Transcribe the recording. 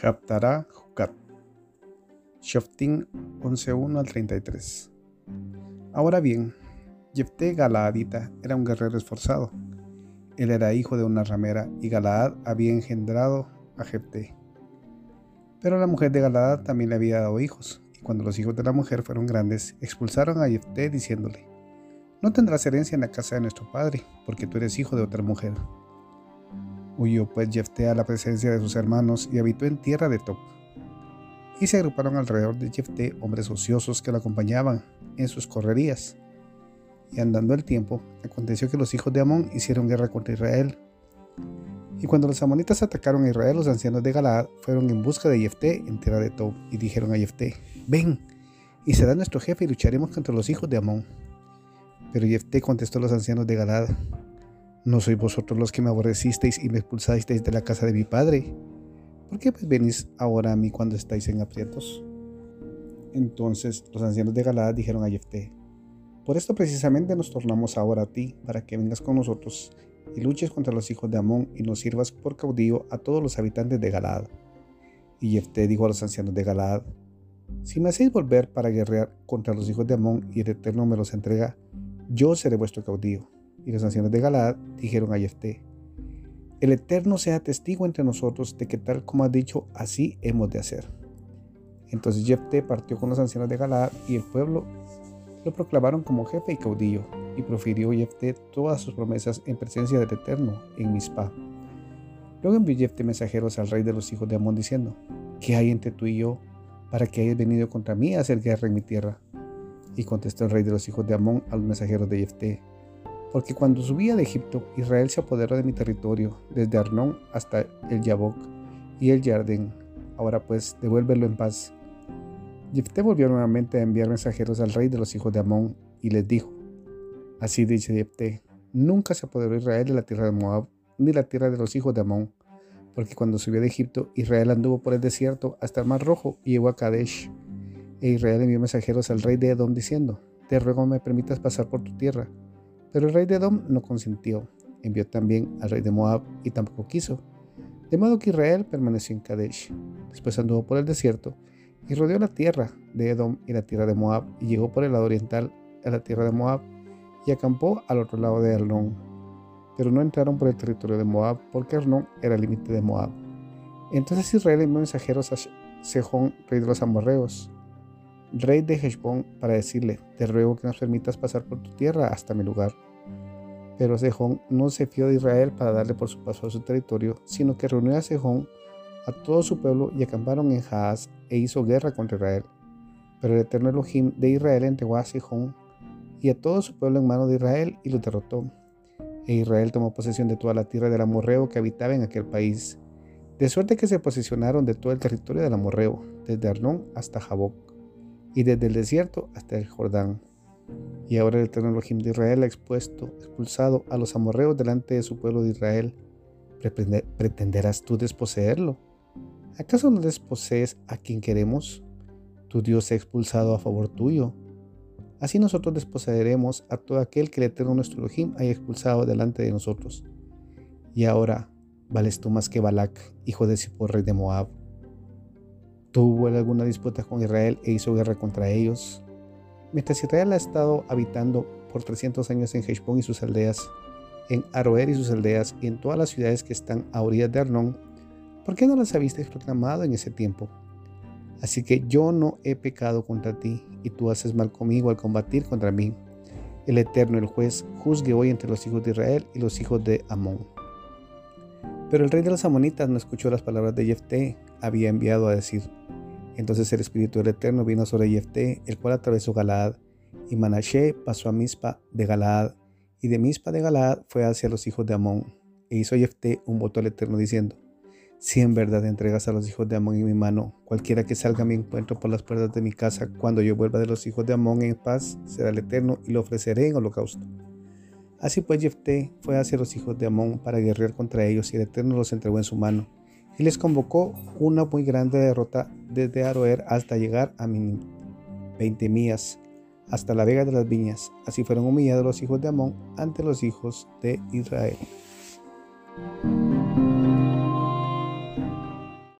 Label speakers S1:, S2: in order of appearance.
S1: Haftarah Jucat. Shoftim 11.1 al 33. Ahora bien, Jefté Galaadita era un guerrero esforzado. Él era hijo de una ramera y Galaad había engendrado a Jefté. Pero la mujer de Galaad también le había dado hijos, y cuando los hijos de la mujer fueron grandes, expulsaron a Jefté diciéndole, No tendrás herencia en la casa de nuestro padre, porque tú eres hijo de otra mujer. Huyó pues Jefté a la presencia de sus hermanos y habitó en tierra de Top. Y se agruparon alrededor de Jefté hombres ociosos que lo acompañaban en sus correrías. Y andando el tiempo, aconteció que los hijos de Amón hicieron guerra contra Israel. Y cuando los amonitas atacaron a Israel, los ancianos de Galaad fueron en busca de Jefté en tierra de Tob y dijeron a Jefté, ven, y será nuestro jefe y lucharemos contra los hijos de Amón. Pero Jefté contestó a los ancianos de Galaad, ¿No sois vosotros los que me aborrecisteis y me expulsasteis de la casa de mi padre? ¿Por qué pues venís ahora a mí cuando estáis en aprietos? Entonces los ancianos de Galaad dijeron a Jefté, por esto precisamente nos tornamos ahora a ti, para que vengas con nosotros y luches contra los hijos de Amón y nos sirvas por caudillo a todos los habitantes de Galaad. Y Jefté dijo a los ancianos de Galaad, si me hacéis volver para guerrear contra los hijos de Amón y el Eterno me los entrega, yo seré vuestro caudillo. Y los ancianos de Galaad dijeron a Jefté, el Eterno sea testigo entre nosotros de que tal como has dicho, así hemos de hacer. Entonces Jefté partió con los ancianos de Galaad y el pueblo lo proclamaron como jefe y caudillo, y profirió Jefté todas sus promesas en presencia del Eterno en Mizpah. Luego envió Jefté mensajeros al rey de los hijos de Amón diciendo, ¿qué hay entre tú y yo para que hayas venido contra mí a hacer guerra en mi tierra? Y contestó el rey de los hijos de Amón a los mensajeros de Jefté, porque cuando subía de Egipto, Israel se apoderó de mi territorio, desde Arnón hasta el Yabok y el Jardín. Ahora pues, devuélvelo en paz. Jefté volvió nuevamente a enviar mensajeros al rey de los hijos de Amón y les dijo, Así dice Jefté, nunca se apoderó Israel de la tierra de Moab, ni la tierra de los hijos de Amón, porque cuando subió de Egipto, Israel anduvo por el desierto hasta el Mar Rojo y llegó a Kadesh. E Israel envió mensajeros al rey de Edom diciendo, Te ruego me permitas pasar por tu tierra. Pero el rey de Edom no consintió. Envió también al rey de Moab y tampoco quiso. De modo que Israel permaneció en Kadesh. Después anduvo por el desierto y rodeó la tierra de Edom y la tierra de Moab y llegó por el lado oriental a la tierra de Moab y acampó al otro lado de Arnón. Pero no entraron por el territorio de Moab porque Arnón era el límite de Moab. Entonces Israel envió mensajeros a Sejón, rey de los amorreos, rey de Heshbon, para decirle, te ruego que nos permitas pasar por tu tierra hasta mi lugar. Pero Sejón no se fió de Israel para darle por su paso a su territorio, sino que reunió a Sejón, a todo su pueblo, y acamparon en Haaz e hizo guerra contra Israel. Pero el eterno Elohim de Israel entregó a Sejón y a todo su pueblo en mano de Israel y lo derrotó. E Israel tomó posesión de toda la tierra del amorreo que habitaba en aquel país, de suerte que se posicionaron de todo el territorio del amorreo, desde Arnón hasta Jaboc y desde el desierto hasta el Jordán. Y ahora el eterno Elohim de Israel ha expuesto, expulsado a los amorreos delante de su pueblo de Israel. ¿Pretenderás tú desposeerlo? ¿Acaso no desposees a quien queremos? Tu Dios ha expulsado a favor tuyo. Así nosotros desposeeremos a todo aquel que el eterno nuestro Elohim haya expulsado delante de nosotros. Y ahora, ¿vales tú más que Balak, hijo de Zippor, rey de Moab? Tuvo alguna disputa con Israel e hizo guerra contra ellos. Mientras Israel ha estado habitando por 300 años en Heshbon y sus aldeas, en Aroer y sus aldeas y en todas las ciudades que están a orillas de Arnón, ¿por qué no las habiste proclamado en ese tiempo? Así que yo no he pecado contra ti y tú haces mal conmigo al combatir contra mí. El Eterno, el juez, juzgue hoy entre los hijos de Israel y los hijos de Amón. Pero el rey de los amonitas no escuchó las palabras de Jefté, había enviado a decir. Entonces el Espíritu del Eterno vino sobre Jefté, el cual atravesó Galaad, y Manashe pasó a Mispa de Galaad, y de Mispa de Galaad fue hacia los hijos de Amón. E hizo Jefté un voto al Eterno diciendo, si en verdad entregas a los hijos de Amón en mi mano, cualquiera que salga a mi encuentro por las puertas de mi casa, cuando yo vuelva de los hijos de Amón en paz, será el Eterno y lo ofreceré en holocausto. Así pues Jefté fue hacia los hijos de Amón para guerrear contra ellos y el Eterno los entregó en su mano. Y les convocó una muy grande derrota desde Aroer hasta llegar a Minim, 20 millas, hasta la vega de las viñas. Así fueron humillados los hijos de Amón ante los hijos de Israel.